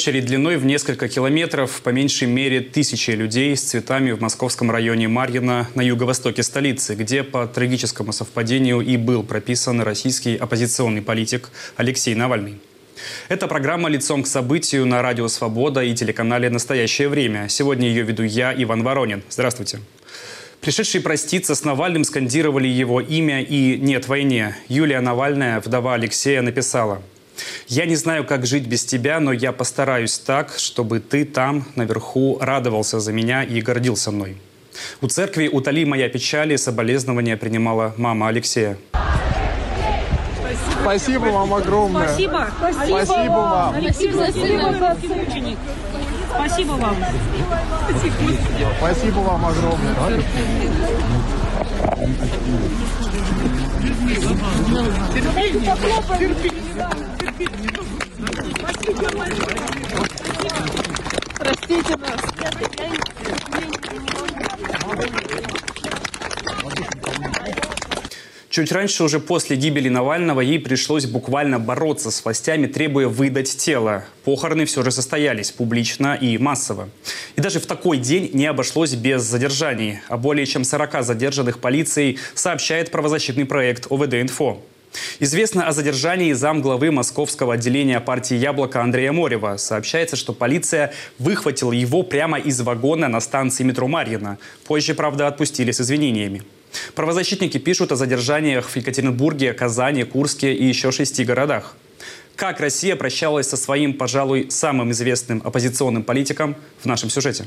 Очередь длиной в несколько километров, по меньшей мере тысячи людей с цветами в московском районе Марьино на юго-востоке столицы, где по трагическому совпадению и был прописан российский оппозиционный политик Алексей Навальный. Это программа «Лицом к событию» на Радио Свобода и телеканале «Настоящее время». Сегодня ее веду я, Иван Воронин. Здравствуйте. Пришедшие проститься с Навальным скандировали его имя и «Нет войне». Юлия Навальная, вдова Алексея, написала – я не знаю, как жить без тебя, но я постараюсь так, чтобы ты там, наверху, радовался за меня и гордился мной. У церкви «Утоли моя печаль» и соболезнования принимала мама Алексея. Спасибо вам огромное. Спасибо. Спасибо, Спасибо вам. Алексей за сына. Спасибо вам. Спасибо вам огромное. Простите нас. Чуть раньше, уже после гибели Навального, ей пришлось буквально бороться с властями, требуя выдать тело. Похороны все же состоялись публично и массово. И даже в такой день не обошлось без задержаний. О более чем 40 задержанных полицией сообщает правозащитный проект ОВД-Инфо. Известно о задержании замглавы московского отделения партии «Яблоко» Андрея Морева. Сообщается, что полиция выхватила его прямо из вагона на станции метро Марьино. Позже, правда, отпустили с извинениями. Правозащитники пишут о задержаниях в Екатеринбурге, Казани, Курске и еще шести городах. Как Россия прощалась со своим, пожалуй, самым известным оппозиционным политиком в нашем сюжете.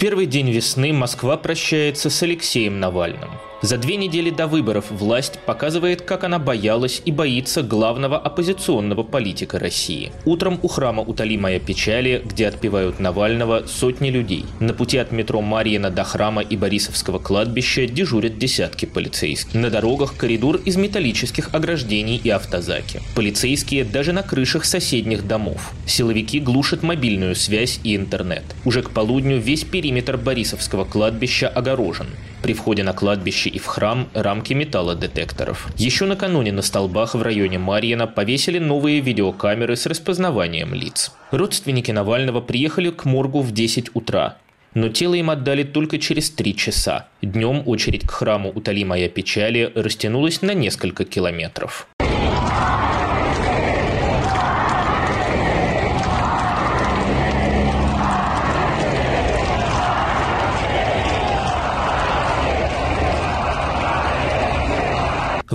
Первый день весны Москва прощается с Алексеем Навальным. За две недели до выборов власть показывает, как она боялась и боится главного оппозиционного политика России. Утром у храма «Утоли моя печали», где отпевают Навального, сотни людей. На пути от метро Марьина до храма и Борисовского кладбища дежурят десятки полицейских. На дорогах коридор из металлических ограждений и автозаки. Полицейские даже на крышах соседних домов. Силовики глушат мобильную связь и интернет. Уже к полудню весь периметр Борисовского кладбища огорожен. При входе на кладбище и в храм рамки металлодетекторов. Еще накануне на столбах в районе Марьина повесили новые видеокамеры с распознаванием лиц. Родственники Навального приехали к моргу в 10 утра. Но тело им отдали только через три часа. Днем очередь к храму «Утоли моя печали» растянулась на несколько километров.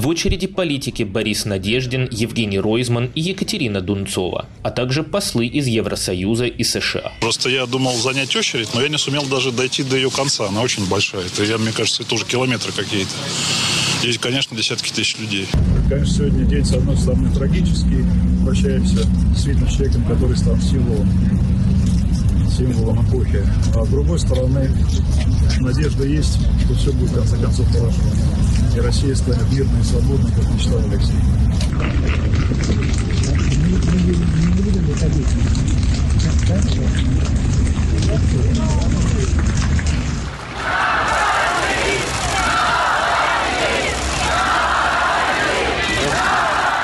В очереди политики Борис Надеждин, Евгений Ройзман и Екатерина Дунцова, а также послы из Евросоюза и США. Просто я думал занять очередь, но я не сумел даже дойти до ее конца. Она очень большая. Это, я, мне кажется, это уже километры какие-то. Здесь, конечно, десятки тысяч людей. Конечно, сегодня день, с одной стороны, трагический. Прощаемся с видным человеком, который стал символом символом эпохи. А с другой стороны, надежда есть, что все будет в конце концов хорошо. И Россия станет мирной и свободной, как мечтал Алексей.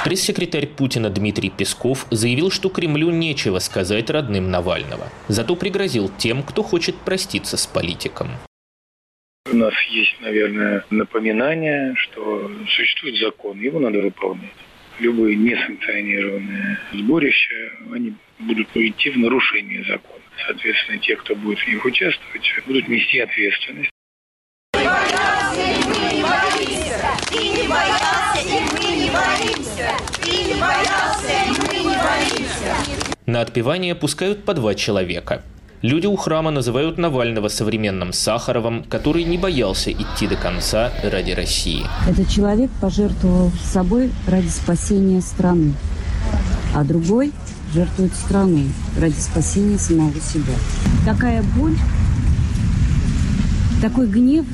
Пресс-секретарь Путина Дмитрий Песков заявил, что Кремлю нечего сказать родным Навального. Зато пригрозил тем, кто хочет проститься с политиком. У нас есть, наверное, напоминание, что существует закон, его надо выполнять. Любые несанкционированные сборища, они будут идти в нарушение закона. Соответственно, те, кто будет в них участвовать, будут нести ответственность. На отпевание пускают по два человека. Люди у храма называют Навального современным Сахаровым, который не боялся идти до конца ради России. Этот человек пожертвовал собой ради спасения страны, а другой жертвует страной ради спасения самого себя. Такая боль такой гнев,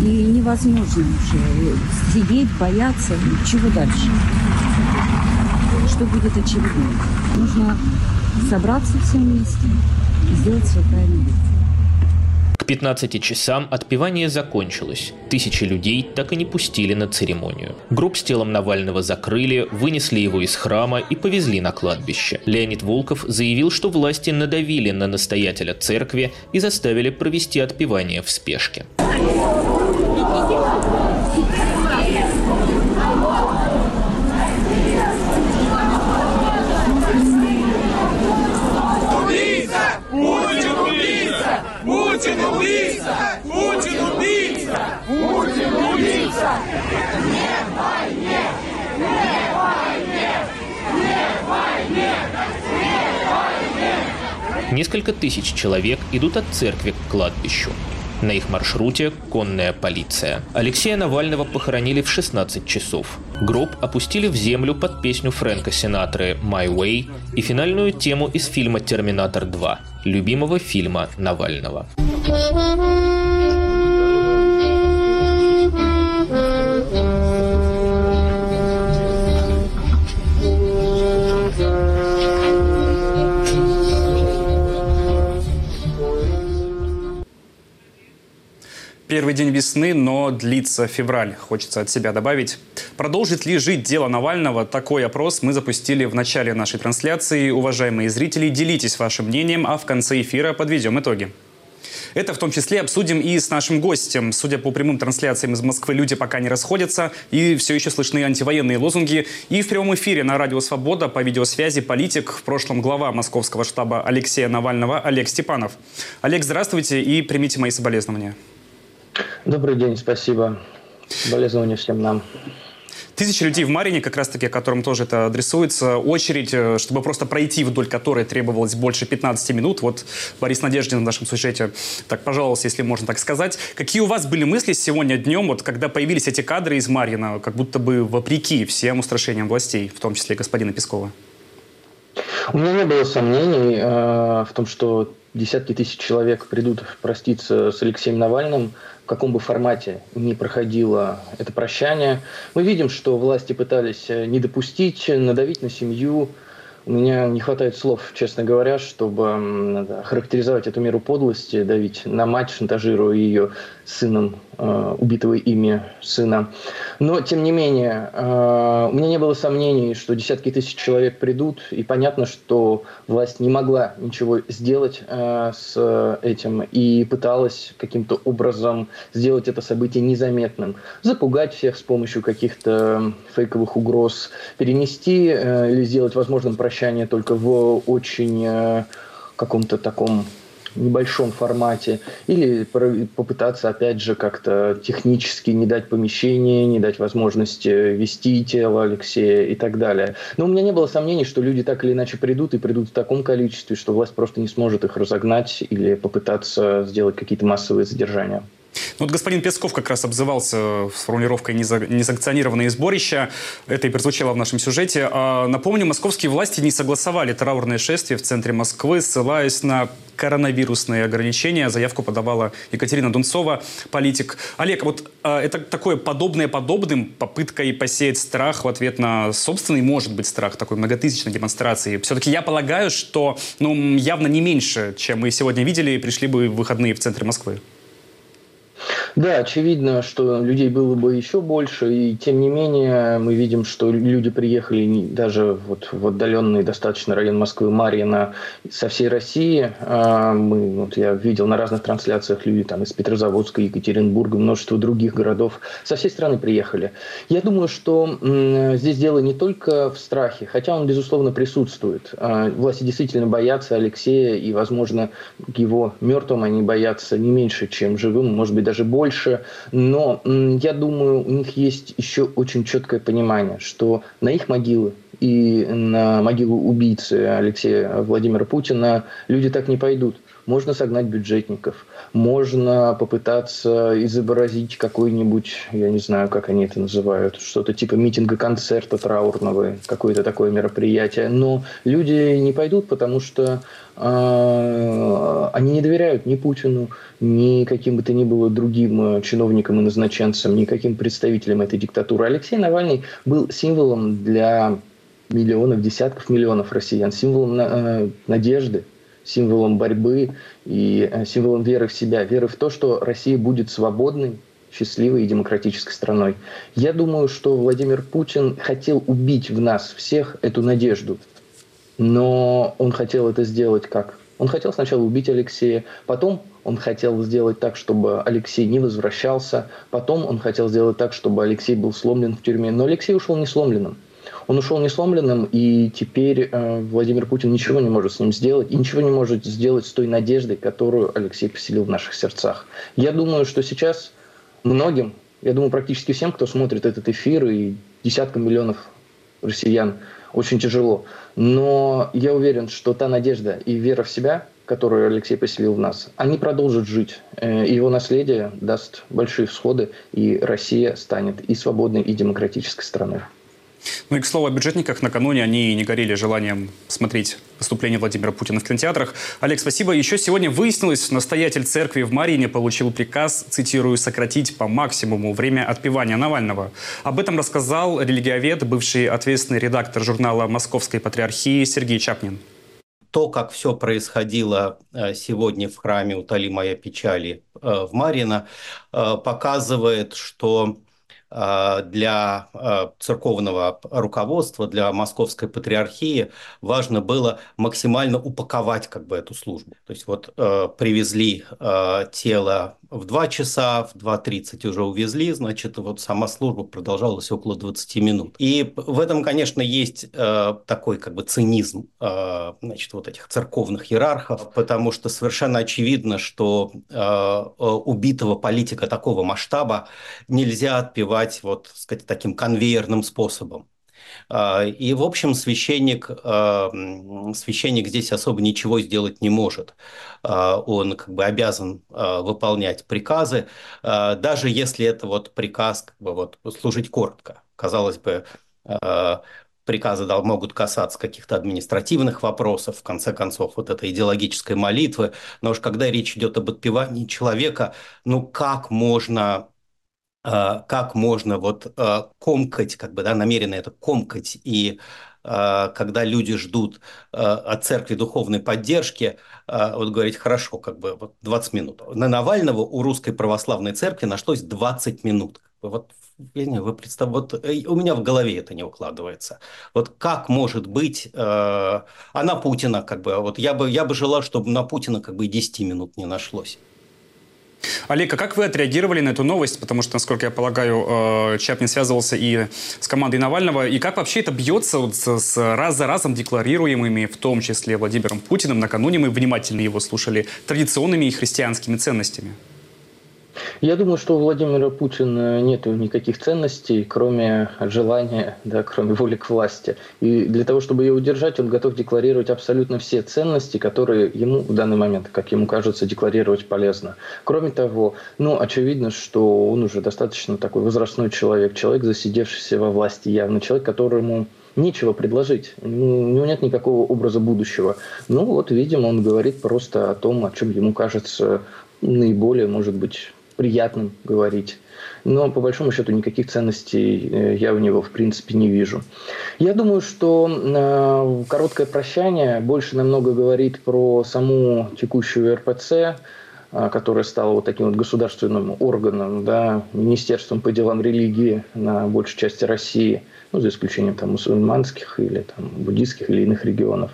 и невозможно уже сидеть, бояться. Чего дальше? Что будет очевидно? Нужно собраться всем вместе сделать все правильно. К 15 часам отпевание закончилось. Тысячи людей так и не пустили на церемонию. Гроб с телом Навального закрыли, вынесли его из храма и повезли на кладбище. Леонид Волков заявил, что власти надавили на настоятеля церкви и заставили провести отпевание в спешке. Убийца! Путин убийца! Путин убийца! Путин убийца! Путин убийца! Несколько тысяч человек идут от церкви к кладбищу. На их маршруте конная полиция. Алексея Навального похоронили в 16 часов. Гроб опустили в землю под песню Фрэнка Синатры «My Way» и финальную тему из фильма «Терминатор 2», любимого фильма Навального. Первый день весны, но длится февраль, хочется от себя добавить. Продолжит ли жить дело Навального? Такой опрос мы запустили в начале нашей трансляции. Уважаемые зрители, делитесь вашим мнением, а в конце эфира подведем итоги. Это в том числе обсудим и с нашим гостем. Судя по прямым трансляциям из Москвы, люди пока не расходятся, и все еще слышны антивоенные лозунги. И в прямом эфире на Радио Свобода по видеосвязи политик, в прошлом глава московского штаба Алексея Навального Олег Степанов. Олег, здравствуйте и примите мои соболезнования. Добрый день, спасибо. Болезнования всем нам. Тысячи людей в Марине, как раз-таки, которым тоже это адресуется. Очередь, э, чтобы просто пройти вдоль которой требовалось больше 15 минут. Вот Борис Надеждин в нашем сюжете так пожаловался, если можно так сказать. Какие у вас были мысли сегодня днем, вот когда появились эти кадры из Марьина, как будто бы вопреки всем устрашениям властей, в том числе господина Пескова? У меня не было сомнений э, в том, что десятки тысяч человек придут проститься с Алексеем Навальным, каком бы формате ни проходило это прощание. Мы видим, что власти пытались не допустить, надавить на семью. Меня не хватает слов, честно говоря, чтобы да, характеризовать эту меру подлости, давить на мать, шантажируя ее сыном э, убитого ими сына. Но, тем не менее, э, у меня не было сомнений, что десятки тысяч человек придут, и понятно, что власть не могла ничего сделать э, с этим и пыталась каким-то образом сделать это событие незаметным, запугать всех с помощью каких-то фейковых угроз, перенести э, или сделать возможным прощание только в очень э, каком-то таком небольшом формате, или попытаться, опять же, как-то технически не дать помещение, не дать возможности вести тело Алексея и так далее. Но у меня не было сомнений, что люди так или иначе придут, и придут в таком количестве, что власть просто не сможет их разогнать или попытаться сделать какие-то массовые задержания. Ну, вот господин Песков как раз обзывался с формулировкой «несанкционированные сборища». Это и прозвучало в нашем сюжете. А, напомню, московские власти не согласовали траурное шествие в центре Москвы, ссылаясь на коронавирусные ограничения. Заявку подавала Екатерина Дунцова, политик. Олег, вот э, это такое подобное подобным, попыткой посеять страх в ответ на собственный, может быть, страх такой многотысячной демонстрации. Все-таки я полагаю, что ну, явно не меньше, чем мы сегодня видели, пришли бы выходные в центре Москвы. Да, очевидно, что людей было бы еще больше, и тем не менее мы видим, что люди приехали даже вот в отдаленный достаточно район Москвы, Марьина, со всей России. А, мы, вот я видел на разных трансляциях люди там из Петрозаводска, Екатеринбурга, множество других городов. Со всей страны приехали. Я думаю, что здесь дело не только в страхе, хотя он, безусловно, присутствует. А, власти действительно боятся Алексея, и, возможно, его мертвым они боятся не меньше, чем живым, может быть, даже больше. Но я думаю, у них есть еще очень четкое понимание, что на их могилы и на могилу убийцы Алексея Владимира Путина люди так не пойдут. Можно согнать бюджетников, можно попытаться изобразить какой-нибудь, я не знаю, как они это называют, что-то типа митинга, концерта траурного, какое-то такое мероприятие. Но люди не пойдут, потому что э, они не доверяют ни Путину, ни каким бы то ни было другим чиновникам и назначенцам, ни каким представителям этой диктатуры. Алексей Навальный был символом для миллионов, десятков миллионов россиян, символом э, надежды, символом борьбы и э, символом веры в себя, веры в то, что Россия будет свободной, счастливой и демократической страной. Я думаю, что Владимир Путин хотел убить в нас всех эту надежду, но он хотел это сделать как? Он хотел сначала убить Алексея, потом он хотел сделать так, чтобы Алексей не возвращался, потом он хотел сделать так, чтобы Алексей был сломлен в тюрьме, но Алексей ушел не сломленным. Он ушел не сломленным, и теперь э, Владимир Путин ничего не может с ним сделать, и ничего не может сделать с той надеждой, которую Алексей поселил в наших сердцах. Я думаю, что сейчас многим, я думаю, практически всем, кто смотрит этот эфир, и десяткам миллионов россиян, очень тяжело. Но я уверен, что та надежда и вера в себя, которую Алексей поселил в нас, они продолжат жить. Э, его наследие даст большие всходы, и Россия станет и свободной, и демократической страной. Ну и, к слову, о бюджетниках. Накануне они не горели желанием смотреть выступление Владимира Путина в кинотеатрах. Олег, спасибо. Еще сегодня выяснилось, настоятель церкви в Марине получил приказ, цитирую, сократить по максимуму время отпевания Навального. Об этом рассказал религиовед, бывший ответственный редактор журнала «Московской патриархии» Сергей Чапнин. То, как все происходило э, сегодня в храме «Утоли моя печали» э, в Марино, э, показывает, что для а, церковного руководства, для московской патриархии важно было максимально упаковать как бы эту службу. То есть вот э, привезли э, тело в 2 часа, в 2.30 уже увезли, значит, вот сама служба продолжалась около 20 минут. И в этом, конечно, есть э, такой как бы цинизм, э, значит, вот этих церковных иерархов, потому что совершенно очевидно, что э, убитого политика такого масштаба нельзя отпевать вот, сказать, таким конвейерным способом. А, и, в общем, священник, а, священник здесь особо ничего сделать не может. А, он как бы обязан выполнять приказы, даже если это вот приказ как бы вот служить коротко. Казалось бы, приказы могут касаться каких-то административных вопросов, в конце концов, вот этой идеологической молитвы. Но уж когда речь идет об отпевании человека, ну как можно как можно вот а, комкать, как бы, да, намеренно это комкать, и а, когда люди ждут от церкви духовной поддержки, вот говорить, хорошо, как бы вот 20 минут. На Навального у русской православной церкви нашлось 20 минут. Вот я не вы представь, вот э, у меня в голове это не укладывается. Вот как может быть, э, а на Путина, как бы, вот я бы, я бы желал, чтобы на Путина как бы и 10 минут не нашлось. Олег, а как вы отреагировали на эту новость? Потому что, насколько я полагаю, э, Чапнин связывался и с командой Навального. И как вообще это бьется вот с раз за разом декларируемыми, в том числе Владимиром Путиным, накануне мы внимательно его слушали, традиционными и христианскими ценностями? Я думаю, что у Владимира Путина нет никаких ценностей, кроме желания, да, кроме воли к власти. И для того, чтобы ее удержать, он готов декларировать абсолютно все ценности, которые ему в данный момент, как ему кажется, декларировать полезно. Кроме того, ну, очевидно, что он уже достаточно такой возрастной человек, человек, засидевшийся во власти явно, человек, которому нечего предложить. У него нет никакого образа будущего. Ну вот, видимо, он говорит просто о том, о чем ему кажется наиболее, может быть, приятным говорить. Но по большому счету никаких ценностей э, я у него в принципе не вижу. Я думаю, что э, короткое прощание больше намного говорит про саму текущую РПЦ, которая стала вот таким вот государственным органом, да, министерством по делам религии на большей части России, ну, за исключением там мусульманских или там буддийских или иных регионов.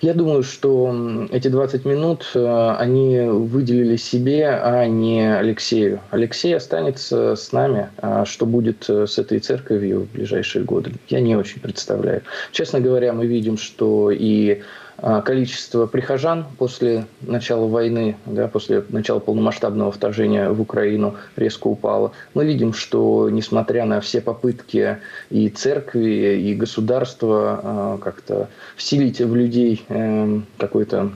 Я думаю, что эти 20 минут э, они выделили себе, а не Алексею. Алексей останется с нами. А что будет э, с этой церковью в ближайшие годы, я не очень представляю. Честно говоря, мы видим, что и а, количество прихожан после начала войны, да, после начала полномасштабного вторжения в Украину резко упало. Мы видим, что несмотря на все попытки и церкви, и государства а, как-то вселить в людей эм, какой-то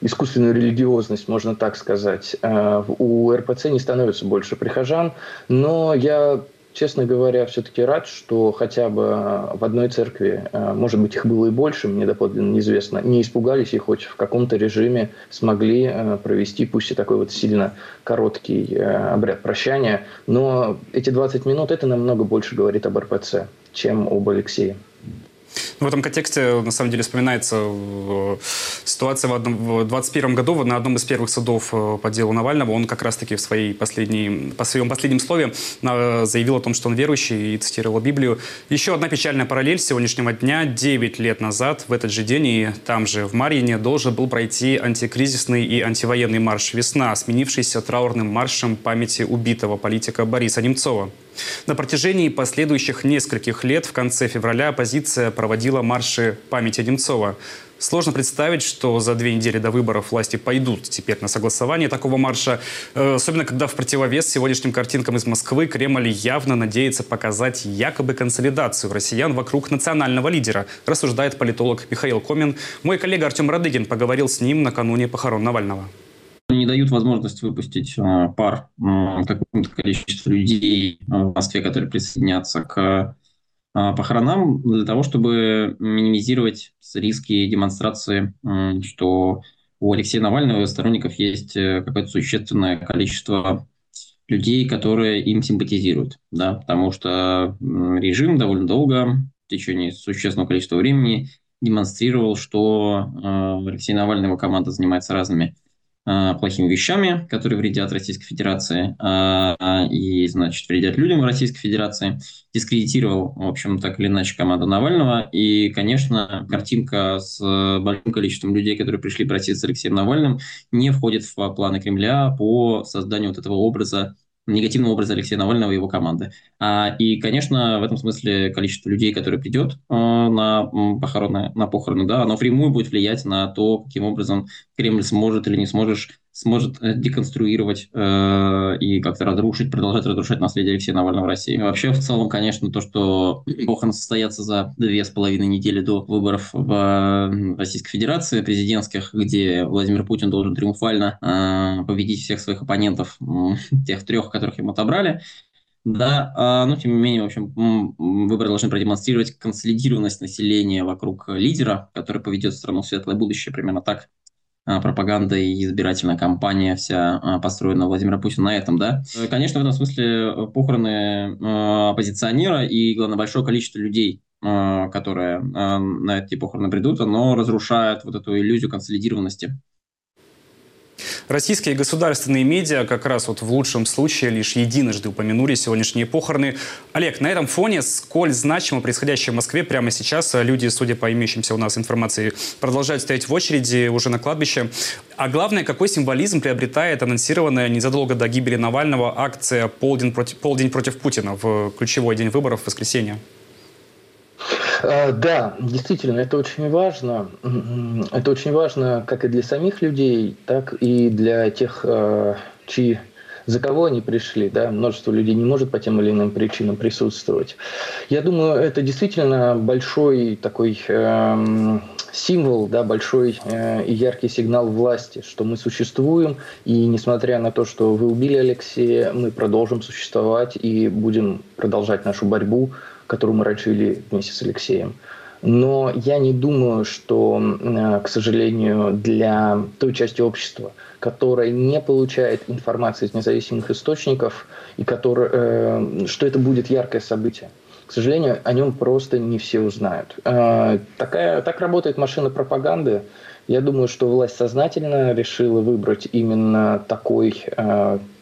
искусственную религиозность, можно так сказать. А, у РПЦ не становится больше прихожан, но я честно говоря, все-таки рад, что хотя бы э, в одной церкви, э, может быть, их было и больше, мне доподлинно неизвестно, не испугались и хоть в каком-то режиме смогли э, провести, пусть и такой вот сильно короткий обряд прощания, но эти 20 минут, это намного больше говорит об РПЦ, чем об Алексее. В этом контексте, на самом деле, вспоминается э, ситуация в, одном, в 21 году на одном из первых судов э, по делу Навального. Он как раз-таки в своей последней, по своем последнем слове э, заявил о том, что он верующий и цитировал Библию. Еще одна печальная параллель сегодняшнего дня. Девять лет назад, в этот же день и там же, в Марьине, должен был пройти антикризисный и антивоенный марш «Весна», сменившийся траурным маршем памяти убитого политика Бориса Немцова. На протяжении последующих нескольких лет в конце февраля оппозиция проводила марши памяти Немцова. Сложно представить, что за две недели до выборов власти пойдут теперь на согласование такого марша, э, особенно когда в противовес сегодняшним картинкам из Москвы Кремль явно надеется показать якобы консолидацию россиян вокруг национального лидера, рассуждает политолог Михаил Комин. Мой коллега Артем Радыгин поговорил с ним накануне похорон Навального не дают возможность выпустить э, пар какому-то количеству людей в Москве, которые присоединятся к э, похоронам, для того, чтобы минимизировать риски демонстрации, что у Алексея Навального и сторонников есть э, какое-то существенное количество людей, которые им симпатизируют, да, потому что режим довольно долго, в течение существенного количества времени, демонстрировал, что Алексей Навальный и его команда занимается разными а, плохими вещами, которые вредят Российской Федерации а, и, значит, вредят людям в Российской Федерации, дискредитировал, в общем, так или иначе команду Навального. И, конечно, картинка с большим количеством людей, которые пришли просить с Алексеем Навальным, не входит в планы Кремля по созданию вот этого образа негативного образа Алексея Навального и его команды. А, и, конечно, в этом смысле количество людей, которые придет а, на похороны, на похороны, да, оно прямую будет влиять на то, каким образом Кремль сможет или не сможет сможет э, деконструировать э, и как-то разрушить, продолжать разрушать наследие Алексея Навального в России. И вообще, в целом, конечно, то, что похороны состоятся за две с половиной недели до выборов в Российской Федерации президентских, где Владимир Путин должен триумфально э, победить всех своих оппонентов, э, тех трех, которых ему отобрали, да, а, но тем не менее, в общем, выборы должны продемонстрировать консолидированность населения вокруг лидера, который поведет страну в светлое будущее, примерно так пропаганда и избирательная кампания вся а, построена Владимира Путина на этом, да. Конечно, в этом смысле э, похороны а, оппозиционера и, главное, большое количество людей, которые на эти похороны придут, оно разрушает вот эту иллюзию консолидированности Российские государственные медиа как раз вот в лучшем случае лишь единожды упомянули сегодняшние похороны. Олег, на этом фоне сколь значимо происходящее в Москве прямо сейчас люди, судя по имеющимся у нас информации, продолжают стоять в очереди уже на кладбище. А главное, какой символизм приобретает анонсированная незадолго до гибели Навального акция «Полдень против, полдень против Путина» в ключевой день выборов в воскресенье? Э, да, действительно, это очень важно. Это очень важно как и для самих людей, так и для тех, э, чьи за кого они пришли, да, множество людей не может по тем или иным причинам присутствовать. Я думаю, это действительно большой такой э, символ, да, большой э, яркий сигнал власти, что мы существуем, и несмотря на то, что вы убили Алексея, мы продолжим существовать и будем продолжать нашу борьбу которую мы раньше вели вместе с Алексеем. Но я не думаю, что, э, к сожалению, для той части общества, которая не получает информации из независимых источников, и который, э, что это будет яркое событие. К сожалению, о нем просто не все узнают. Э, такая, так работает машина пропаганды. Я думаю, что власть сознательно решила выбрать именно такой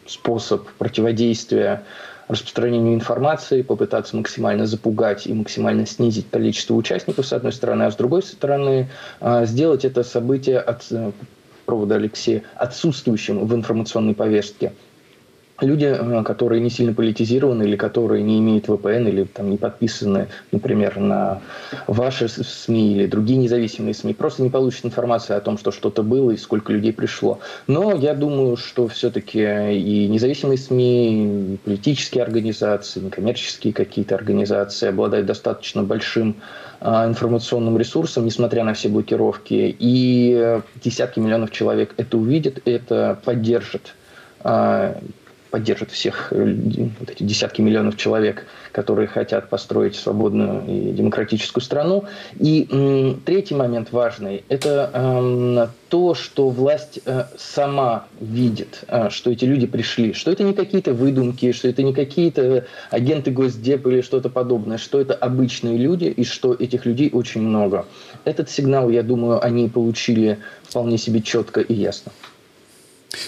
способ противодействия распространению информации, попытаться максимально запугать и максимально снизить количество участников, с одной стороны, а с другой стороны, а, сделать это событие от э, провода Алексея отсутствующим в информационной повестке. Люди, э, которые не сильно политизированы или которые не имеют VPN или там не подписаны, например, на ваши СМИ или другие независимые СМИ, просто не получат информацию о том, что что-то было и сколько людей пришло. Но я думаю, что все-таки и независимые СМИ, и политические организации, некоммерческие какие-то организации обладают достаточно большим а, информационным ресурсом, несмотря на все блокировки, и десятки миллионов человек это увидят, это поддержит а, поддержит всех э, вот эти десятки миллионов человек, которые хотят построить свободную и демократическую страну. И м, третий момент важный – это э, то, что власть э, сама видит, э, что эти люди пришли, что это не какие-то выдумки, что это не какие-то агенты Госдепа или что-то подобное, что это обычные люди и что этих людей очень много. Этот сигнал, я думаю, они получили вполне себе четко и ясно.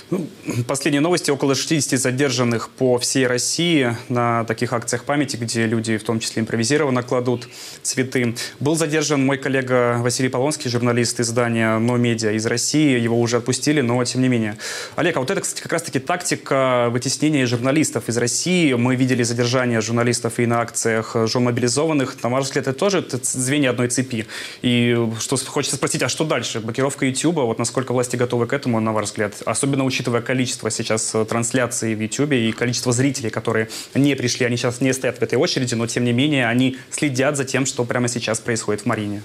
Ну, последние новости. Около 60 задержанных по всей России на таких акциях памяти, где люди в том числе импровизированно кладут цветы. Был задержан мой коллега Василий Полонский, журналист издания «Но Медиа» из России. Его уже отпустили, но тем не менее. Олег, а вот это, кстати, как раз-таки тактика вытеснения журналистов из России. Мы видели задержание журналистов и на акциях жен мобилизованных. На ваш взгляд, это тоже звенья одной цепи. И что хочется спросить, а что дальше? Блокировка YouTube, вот насколько власти готовы к этому, на ваш взгляд? Особенно особенно учитывая количество сейчас э, трансляций в YouTube и количество зрителей, которые не пришли, они сейчас не стоят в этой очереди, но тем не менее они следят за тем, что прямо сейчас происходит в Марине.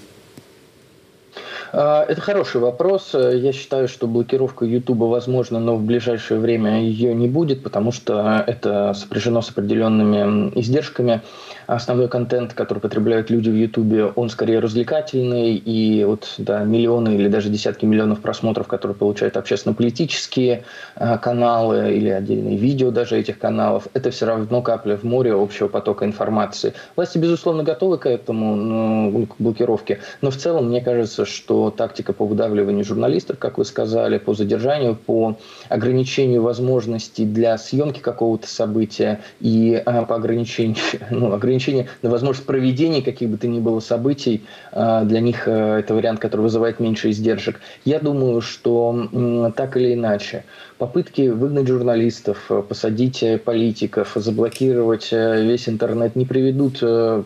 А, это хороший вопрос. Я считаю, что блокировка YouTube возможна, но в ближайшее время ее не будет, потому что это сопряжено с определенными издержками основной контент, который потребляют люди в Ютубе, он скорее развлекательный, и вот да, миллионы или даже десятки миллионов просмотров, которые получают общественно-политические э, каналы или отдельные видео даже этих каналов, это все равно капля в море общего потока информации. Власти, безусловно, готовы к этому, ну, к блокировке, но в целом мне кажется, что тактика по выдавливанию журналистов, как вы сказали, по задержанию, по ограничению возможностей для съемки какого-то события и э, по ограничению, ну, ограничению ограничения на возможность проведения каких бы то ни было событий, а, для них э, это вариант, который вызывает меньше издержек. Я думаю, что так или иначе, попытки выгнать журналистов, э, посадить э, политиков, заблокировать весь интернет не приведут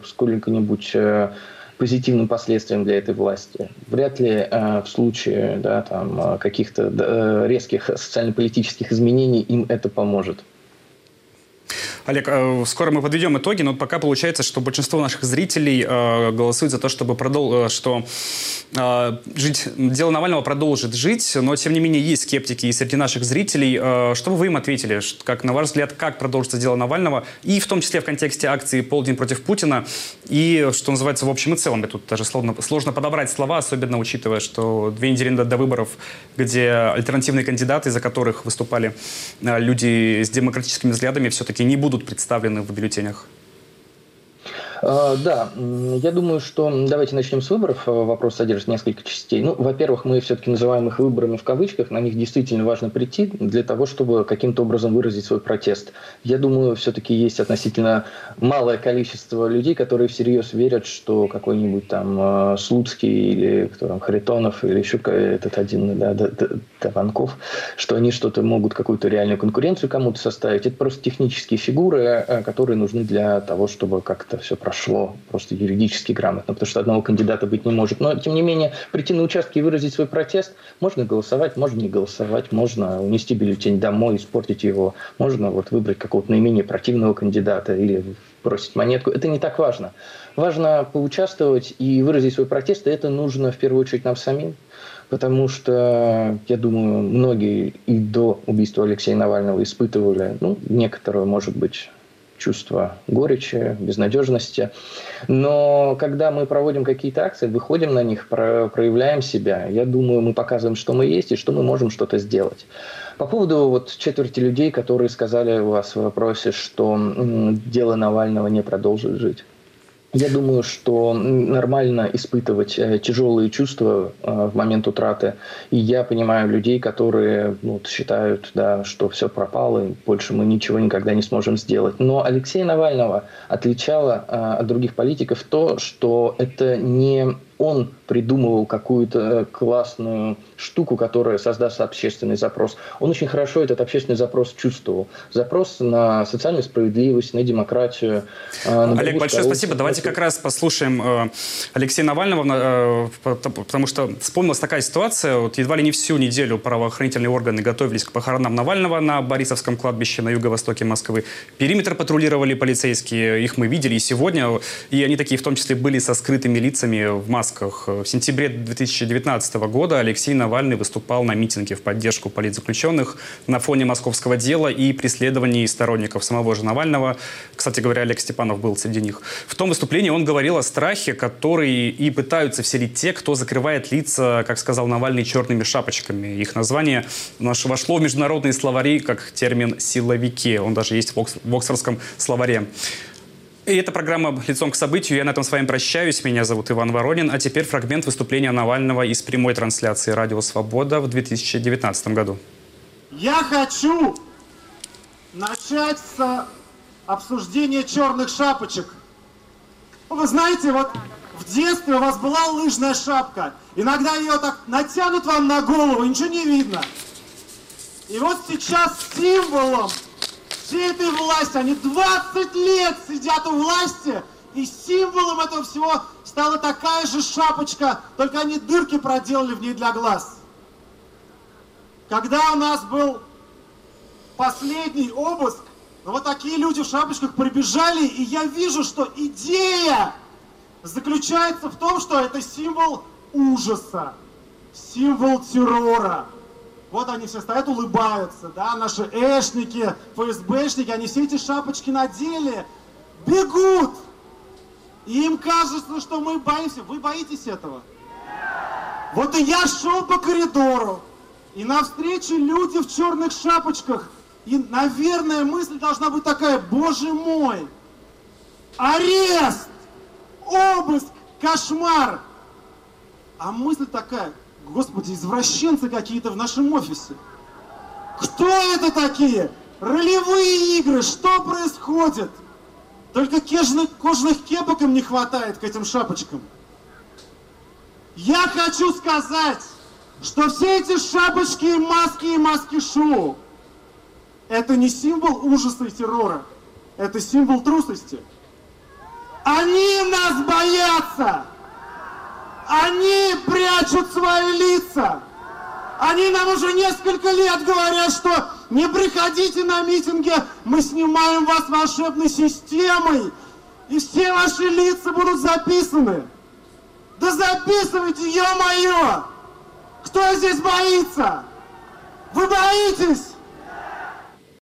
сколько-нибудь позитивным последствиям для этой власти. Вряд ли э, в случае да, там, каких-то э, резких социально-политических изменений им это поможет. Олег, э, скоро мы подведем итоги, но пока получается, что большинство наших зрителей э, голосуют за то, чтобы продол... Э, что жить... дело Навального продолжит жить, но тем не менее есть скептики и среди наших зрителей. Что бы вы им ответили? Как, на ваш взгляд, как продолжится дело Навального? И в том числе в контексте акции «Полдень против Путина» и, что называется, в общем и целом. И тут даже сложно, сложно подобрать слова, особенно учитывая, что две недели до выборов, где альтернативные кандидаты, за которых выступали люди с демократическими взглядами, все-таки не будут представлены в бюллетенях? А, да, я думаю, что давайте начнем с выборов. А, вопрос содержит несколько частей. Ну, во-первых, мы все-таки называем их выборами в кавычках. На них действительно важно прийти для того, чтобы каким-то образом выразить свой протест. Я думаю, все-таки есть относительно малое количество людей, которые всерьез верят, что какой-нибудь там а, Слуцкий или кто там, Харитонов или еще этот один, да, Таванков, что они что-то могут, какую-то реальную конкуренцию кому-то составить. Это просто технические фигуры, которые нужны для того, чтобы как-то все прошло просто юридически грамотно, потому что одного кандидата быть не может. Но, тем не менее, прийти на участки и выразить свой протест, можно голосовать, можно не голосовать, можно унести бюллетень домой, испортить его, можно вот выбрать какого-то наименее противного кандидата или бросить монетку. Это не так важно. Важно поучаствовать и выразить свой протест, и это нужно в первую очередь нам самим потому что, я думаю, многие и до убийства Алексея Навального испытывали, ну, некоторую, может быть, чувство горечи, безнадежности. Но когда мы проводим какие-то акции, выходим на них, проявляем себя, я думаю, мы показываем, что мы есть и что мы можем что-то сделать. По поводу вот четверти людей, которые сказали у вас в вопросе, что дело Навального не продолжит жить. Я думаю, что нормально испытывать э, тяжелые чувства э, в момент утраты. И я понимаю людей, которые ну, считают, да, что все пропало, и больше мы ничего никогда не сможем сделать. Но Алексея Навального отличало э, от других политиков то, что это не он придумывал какую-то э, классную штуку, которая создаст общественный запрос. Он очень хорошо этот общественный запрос чувствовал. Запрос на социальную справедливость, на демократию. Э, на Олег, большое спасибо. Давайте как раз послушаем э, Алексея Навального, потому что вспомнилась такая ситуация. Вот едва ли не всю неделю правоохранительные органы готовились к похоронам Навального на Борисовском кладбище на юго-востоке Москвы. Периметр патрулировали полицейские, их мы видели и сегодня. И они такие в том числе были со скрытыми лицами в масках. В сентябре 2019 года Алексей Навальный выступал на митинге в поддержку политзаключенных на фоне московского дела и преследований сторонников самого же Навального. Кстати говоря, Олег Степанов был среди них. В том выступлении он говорил о страхе, который и пытаются вселить те, кто закрывает лица, как сказал Навальный, черными шапочками. Их название вошло в международные словари как термин «силовики». Он даже есть в Оксфордском словаре. И это программа «Лицом к событию». Я на этом с вами прощаюсь. Меня зовут Иван Воронин. А теперь фрагмент выступления Навального из прямой трансляции «Радио Свобода» в 2019 году. Я хочу начать с обсуждения черных шапочек. Вы знаете, вот в детстве у вас была лыжная шапка. Иногда ее так натянут вам на голову, ничего не видно. И вот сейчас символом всей этой власти, они 20 лет сидят у власти, и символом этого всего стала такая же шапочка, только они дырки проделали в ней для глаз. Когда у нас был последний обыск, ну, вот такие люди в шапочках прибежали, и я вижу, что идея заключается в том, что это символ ужаса, символ террора. Вот они все стоят, улыбаются, да, наши эшники, ФСБшники, они все эти шапочки надели, бегут. И им кажется, что мы боимся. Вы боитесь этого? Вот и я шел по коридору, и навстречу люди в черных шапочках. И, наверное, мысль должна быть такая, боже мой, арест, обыск, кошмар. А мысль такая, Господи, извращенцы какие-то в нашем офисе. Кто это такие? Ролевые игры, что происходит? Только кожных, кожных кепок им не хватает к этим шапочкам. Я хочу сказать, что все эти шапочки и маски и маски-шоу это не символ ужаса и террора, это символ трусости. Они нас боятся! Они прячут свои лица. Они нам уже несколько лет говорят, что не приходите на митинги, мы снимаем вас волшебной системой, и все ваши лица будут записаны. Да записывайте, ё-моё! Кто здесь боится? Вы боитесь?